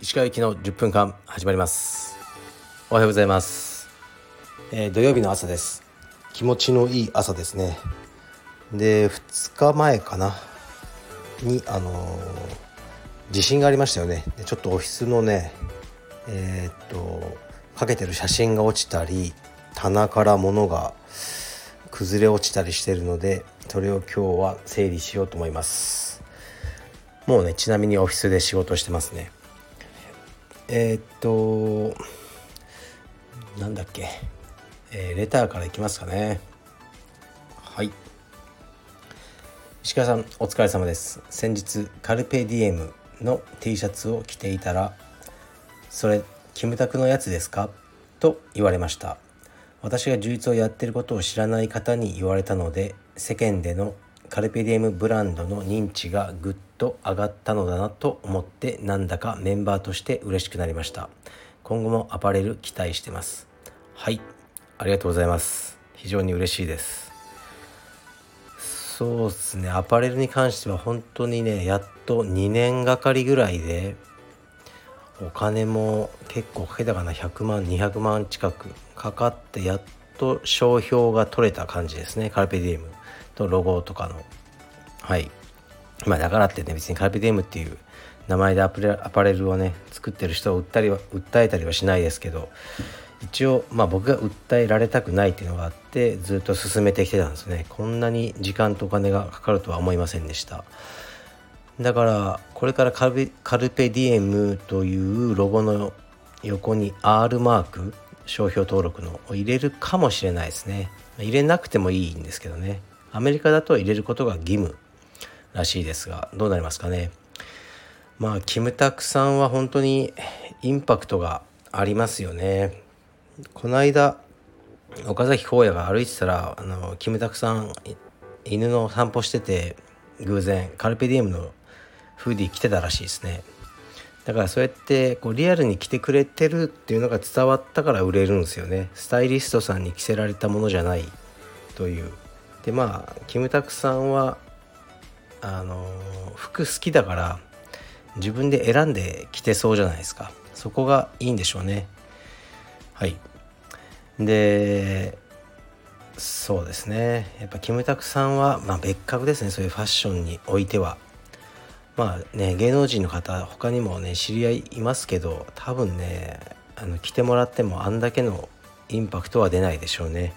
石川行きの10分間始まります。おはようございます、えー、土曜日の朝です。気持ちのいい朝ですね。で2日前かな。にあのー、地震がありましたよね。でちょっとオフィスのねえー、っとかけてる写真が落ちたり棚から物が崩れ落ちたりしてるのでそれを今日は整理しようと思います。もうねちなみにオフィスで仕事してますね。えー、っとなんだっけ、えー、レターからいきますかね。はい。石川さんお疲れ様です。先日カルペディエムの T シャツを着ていたらそれキムタクのやつですか？と言われました。私が充実をやってることを知らない方に言われたので世間でのカルペディエムブランドの認知がぐっと上がったのだなと思ってなんだかメンバーとして嬉しくなりました。今後もアパレル期待してます。はい。ありがとうございます。非常に嬉しいです。そうですね。アパレルに関しては本当にねやっと2年がかりぐらいでお金も結構かけたかな。100万200万近くかかってやっと商標が取れた感じですね。カルペディエムとロゴとかの。はい。まあだからってね別にカルペディエムっていう名前でアパレルをね作ってる人を売ったりは訴えたりはしないですけど一応まあ僕が訴えられたくないっていうのがあってずっと進めてきてたんですね。こんなに時間とお金がかかるとは思いませんでした。だからこれからカルペディエムというロゴの横に R マーク商標登録のを入れるかもしれないですね。入れなくてもいいんですけどね。アメリカだと入れることが義務らしいですがどうなりますかね。まあキムタクさんは本当にインパクトがありますよね。この間岡崎荒野が歩いてたらあのキムタクさん犬の散歩してて偶然カルペディエムのフーディー着てたらしいですね。だからそうやってこうリアルに着てくれてるっていうのが伝わったから売れるんですよね。スタイリストさんに着せられたものじゃないという。でまあキムタクさんはあの服好きだから自分で選んで着てそうじゃないですか。そこがいいんでしょうね。はい。でそうですね。やっぱキムタクさんは、まあ、別格ですね。そういうファッションにおいては。まあね芸能人の方他にもね知り合いいますけど多分ねあの着てもらってもあんだけのインパクトは出ないでしょうね。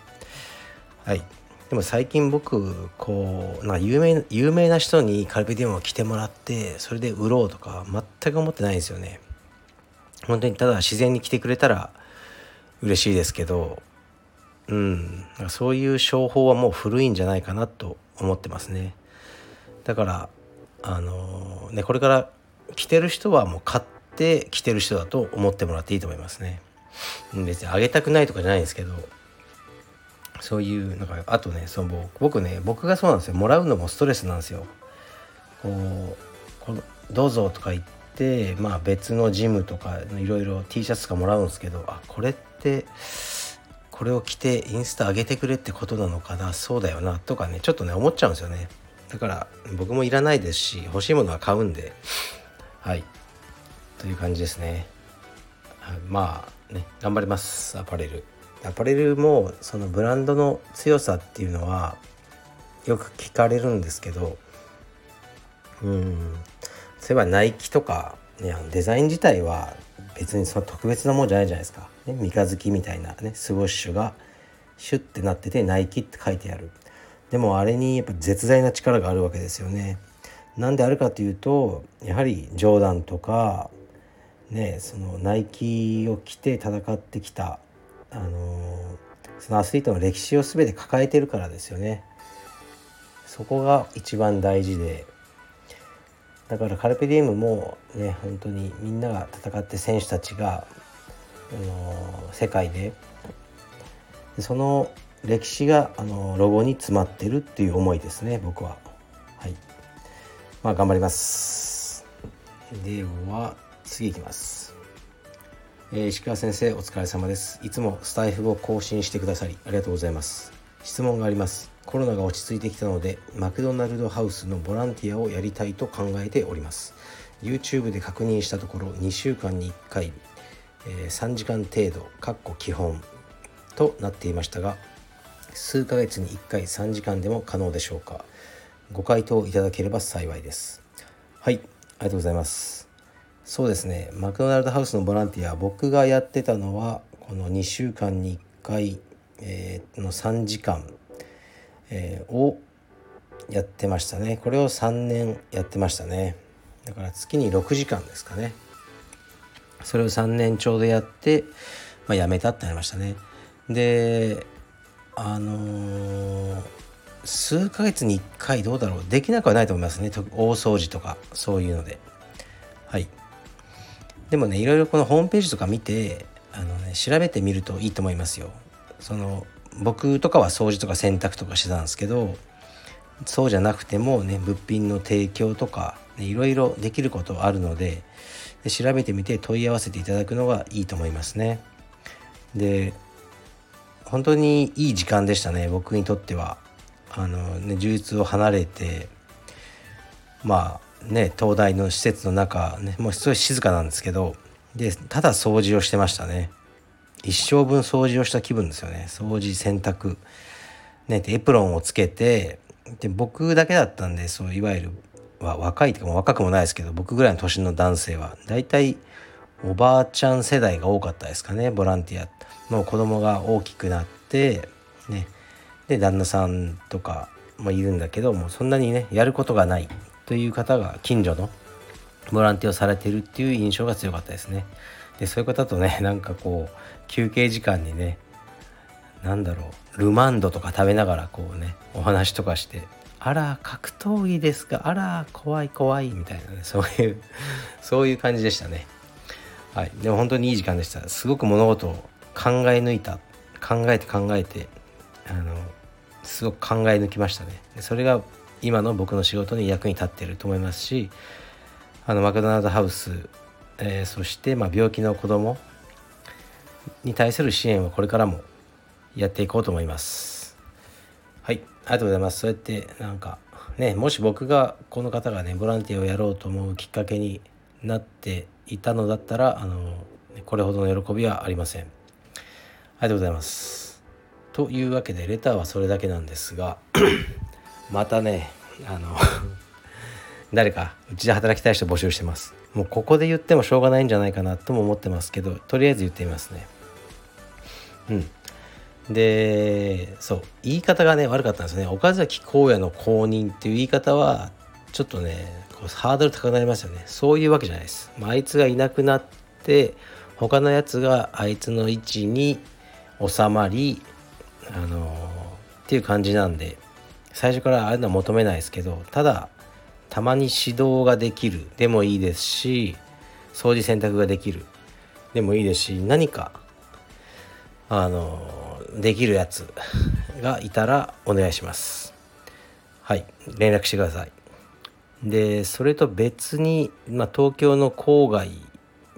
はい。でも最近僕こうな有名有名な人にカルペディウムを着てもらってそれで売ろうとか全く思ってないんですよね。本当にただ自然に着てくれたら嬉しいですけどうん。そういう商法はもう古いんじゃないかなと思ってますね。だからあのねこれから着てる人はもう買って着てる人だと思ってもらっていいと思いますね。別にあげたくないとかじゃないんですけどそういうなんかあとねその僕ね僕がそうなんですよ。もらうのもストレスなんですよ。こうこのどうぞとか言ってまあ別のジムとかいろいろ T シャツとかもらうんですけどあこれってこれを着てインスタ上げてくれってことなのかな。そうだよなとかねちょっとね思っちゃうんですよね。だから僕もいらないですし欲しいものは買うんで。はい。という感じですね。まあね頑張ります。アパレル。アパレルもそのブランドの強さっていうのはよく聞かれるんですけどうん。そういえばナイキとか、ね、あのデザイン自体は別にその特別なもんじゃないじゃないですか、ね、三日月みたいなねスウォッシュがシュッてなっててナイキって書いてある。でもあれにやっぱ絶大な力があるわけですよね。なんであるかというとやはりジョーダンとかねそのナイキを着て戦ってきたあのそのアスリートの歴史を全て抱えてるからですよね。そこが一番大事でだからカルペディエムもね本当にみんなが戦って選手たちが、あの世界でその歴史があのロゴに詰まってるっていう思いですね僕は。はい。まあ頑張ります。では次いきます、えー、石川先生お疲れ様です。いつもスタイフを更新してくださりありがとうございます。質問があります。コロナが落ち着いてきたのでマクドナルドハウスのボランティアをやりたいと考えております。YouTube で確認したところ2週間に1回、えー、3時間程度かっこ基本となっていましたが数ヶ月に1回3時間でも可能でしょうか？ご回答いただければ幸いです。はいありがとうございます。そうですねマクドナルドハウスのボランティア僕がやってたのはこの2週間に1回、えー、の3時間、えー、をやってましたね。これを3年やってましたね。だから月に6時間ですかね。それを3年ちょうどやって、まあ、辞めたってなりましたね。であのー、数ヶ月に1回どうだろう。できなくはないと思いますね。大掃除とかそういうので。はい。でもねいろいろこのホームページとか見てあの、ね、調べてみるといいと思いますよ。その僕とかは掃除とか洗濯とかしてたんですけどそうじゃなくてもね物品の提供とか、ね、いろいろできることあるのでで調べてみて問い合わせていただくのがいいと思いますね。で本当にいい時間でしたね僕にとっては。あのね充実を離れてまあね東大の施設の中、ね、もうすごい静かなんですけどでただ掃除をしてましたね。一生分掃除をした気分ですよね。掃除洗濯。ねエプロンをつけてで僕だけだったんでそういわゆる若いというか若くもないですけど僕ぐらいの年の男性は大体おばあちゃん世代が多かったですかねボランティアもう子供が大きくなってねで旦那さんとかもいるんだけどもうそんなにねやることがないという方が近所のボランティアをされてるっていう印象が強かったですね。でそういう方とね なんかこう休憩時間にね何だろうルマンドとか食べながらこうねお話とかして「あら格闘技ですか？あら怖い怖い」みたいなねそういうそういう感じでしたね。はい、でも本当にいい時間でした。すごく物事を考え抜いた。考えて考えてあのすごく考え抜きましたね。それが今の僕の仕事に役に立っていると思いますしあのマクドナルドハウス、えー、そして、まあ、病気の子供に対する支援はこれからもやっていこうと思います。はい。ありがとうございます。そうやってなんかねもし僕がこの方がねボランティアをやろうと思うきっかけになっていたのだったらあのこれほどの喜びはありません。ありがとうございます。というわけでレターはそれだけなんですが またねあの 誰かうちで働きたい人募集してます。もうここで言ってもしょうがないんじゃないかなとも思ってますけどとりあえず言ってみますね。うん。でそう言い方がね悪かったんですね。岡崎公也の公認っていう言い方はちょっとねこうハードル高くなりますよね。そういうわけじゃないです、まあ、あいつがいなくなって他のやつがあいつの位置に収まりあの、っていう感じなんで最初からああいうのは求めないですけどただたまに指導ができる。でもいいですし掃除洗濯ができる。でもいいですし何かあの、できるやつがいたらお願いします。はい。連絡してください。でそれと別に、まあ、東京の郊外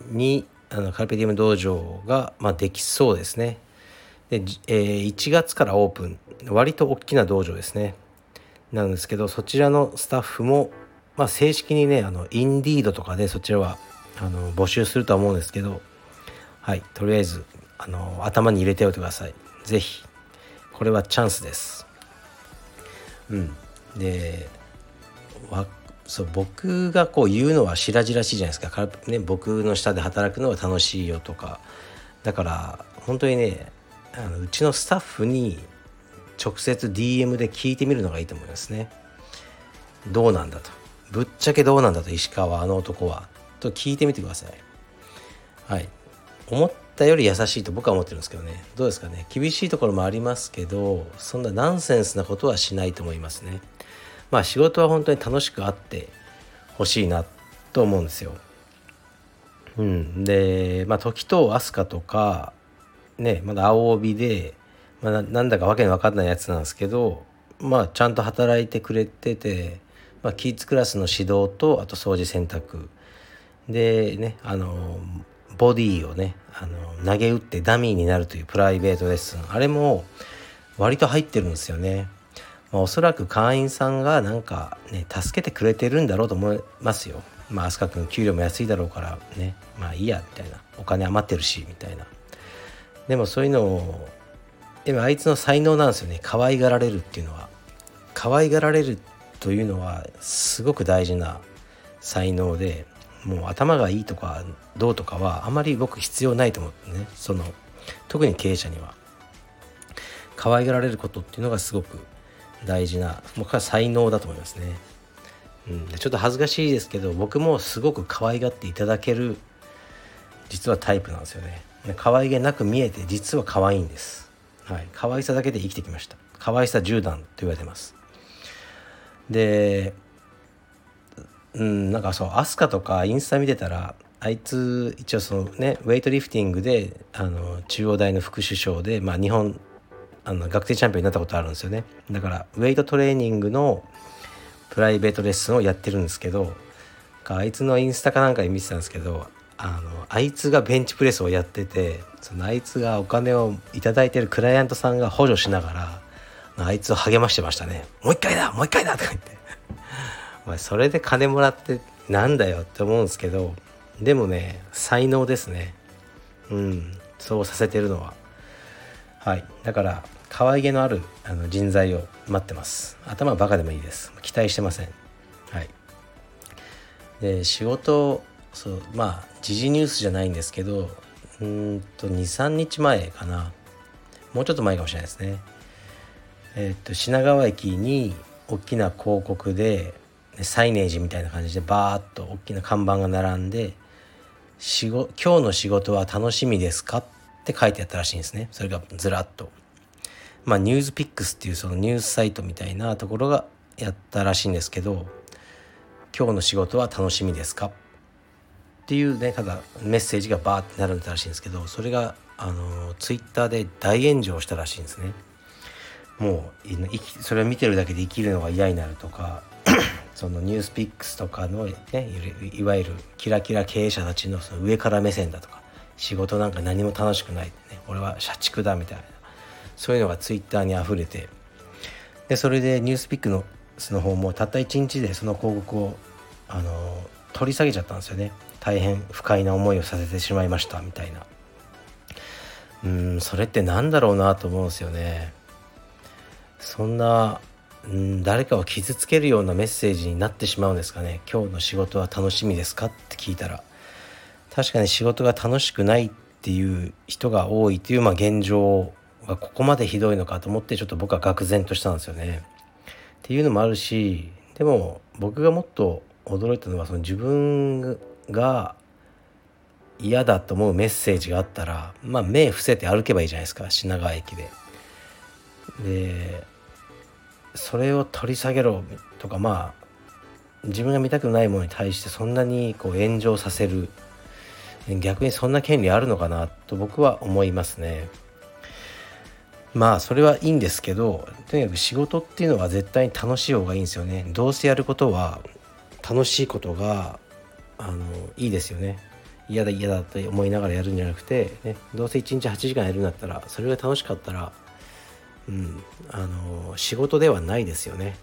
にあのカルペディウム道場が、まあ、できそうですね。で、えー、1月からオープン。割と大きな道場ですね。なんですけどそちらのスタッフも、まあ、正式にねあのインディードとかでそちらはあの募集するとは思うんですけどはいとりあえずあの頭に入れておいてください。是非これはチャンスです。うん。でそう僕がこう言うのは白々しいじゃないですか。かね、僕の下で働くのは楽しいよとか。だから本当にねあのうちのスタッフに直接 DM で聞いてみるのがいいと思いますね。どうなんだと。ぶっちゃけどうなんだと石川あの男は。と聞いてみてください。はい。思ったより優しいと僕は思ってるんですけどね。どうですかね。厳しいところもありますけどそんなナンセンスなことはしないと思いますね。まあ仕事は本当に楽しくあってほしいなと思うんですよ。うん、で、まあ、時と飛鳥とかねまだ青帯で、まあ、なんだかわけのわかんないやつなんですけどまあちゃんと働いてくれてて、まあ、キッズクラスの指導とあと掃除洗濯でねあのボディをねあの投げ打ってダミーになるというプライベートレッスンあれも割と入ってるんですよね。まあ、おそらく会員さんがなんかね助けてくれてるんだろうと思いますよ。まあ飛鳥君給料も安いだろうからね。まあいいやみたいな。お金余ってるしみたいな。でもそういうのをでもあいつの才能なんですよね。可愛がられるっていうのは。可愛がられるというのはすごく大事な才能でもう頭がいいとかどうとかはあまり僕必要ないと思ってね。その特に経営者には。可愛がられることっていうのがすごく大事なもう才能だと思いますね、うん、ちょっと恥ずかしいですけど僕もすごく可愛がっていただける実はタイプなんですよね。可愛げなく見えて実は可愛いんです。はい。可愛さだけで生きてきました。可愛さ10段と言われてます。でうんなんかそう飛鳥とかインスタ見てたらあいつ一応そのねウェイトリフティングであの中央大の副首相で、まあ、日本あの学生チャンピオンになったことあるんですよね。だからウェイトトレーニングのプライベートレッスンをやってるんですけどあいつのインスタかなんかで見てたんですけどあのあいつがベンチプレスをやっててそのあいつがお金を頂いてるクライアントさんが補助しながらあいつを励ましてましたね「もう一回だもう一回だ!」とか言って。まあそれで金もらってなんだよって思うんですけどでもね才能ですね。うんそうさせてるのは。はい。だから可愛げのあるあの人材を待ってます。頭バカでもいいです。期待してません。はい。で仕事そうまあ時事ニュースじゃないんですけどうんと23日前かな。もうちょっと前かもしれないですね。えっと品川駅に大きな広告でサイネージみたいな感じでバーッと大きな看板が並んで「今日の仕事は楽しみですか?」って書いてあったらしいんですね。それがずらっと。まあ、ニュースピックスっていうそのニュースサイトみたいなところがやったらしいんですけど「今日の仕事は楽しみですか?」っていうねただメッセージがバーってなるんだらしいんですけどそれがあのツイッターで大炎上したらしいんですね。もうそれを見てるだけで生きるのが嫌になるとか そのニュースピックスとかの、ね、いわゆるキラキラ経営者たちのその上から目線だとか仕事なんか何も楽しくない、ね、俺は社畜だみたいなそういうのがツイッターにあふれてでそれでニュースピックのその方もたった1日でその広告をあの取り下げちゃったんですよね。大変不快な思いをさせてしまいましたみたいな。うんそれって何だろうなと思うんですよね。そんなうん誰かを傷つけるようなメッセージになってしまうんですかね。今日の仕事は楽しみですかって聞いたら。確かに仕事が楽しくないっていう人が多いという、まあ、現状がここまでひどいのかと思ってちょっと僕は愕然としたんですよね。っていうのもあるしでも僕がもっと驚いたのはその自分が嫌だと思うメッセージがあったらまあ目伏せて歩けばいいじゃないですか品川駅で。でそれを取り下げろとかまあ自分が見たくないものに対してそんなにこう炎上させる逆にそんな権利あるのかなと僕は思いますね。まあそれはいいんですけどとにかく仕事っていうのは絶対に楽しい方がいいんですよね。どうせやることは楽しいことがあのいいですよね。嫌だ嫌だって思いながらやるんじゃなくて、ね、どうせ1日8時間やるんだったらそれが楽しかったら、うん、あの仕事ではないですよね。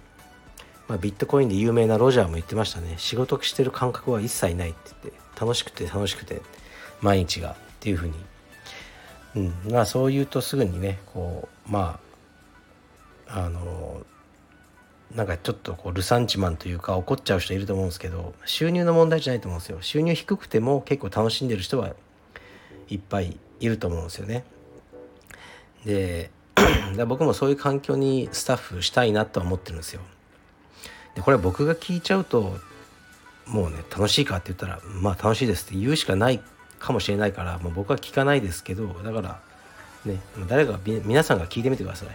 まあ、ビットコインで有名なロジャーも言ってましたね仕事してる感覚は一切ないって言って楽しくて楽しくて毎日がっていうふうに、うん、まあそう言うとすぐにねこうまああのなんかちょっとこうルサンチマンというか怒っちゃう人いると思うんですけど収入の問題じゃないと思うんですよ。収入低くても結構楽しんでる人はいっぱいいると思うんですよね。で僕もそういう環境にスタッフしたいなとは思ってるんですよ。でこれ僕が聞いちゃうともうね楽しいかって言ったらまあ楽しいですって言うしかないかもしれないから、まあ、僕は聞かないですけどだからね誰か皆さんが聞いてみてください、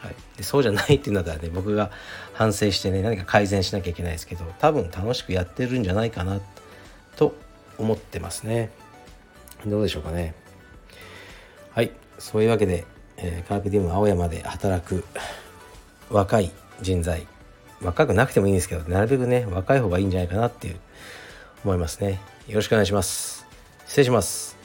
はい、でそうじゃないっていうのだったらね僕が反省してね何か改善しなきゃいけないですけど多分楽しくやってるんじゃないかなと思ってますね。どうでしょうかね。はい。そういうわけで、えー、カーペディウム青山で働く若い人材若くなくてもいいんですけどなるべくね若い方がいいんじゃないかなっていう思いますね。よろしくお願いします。失礼します。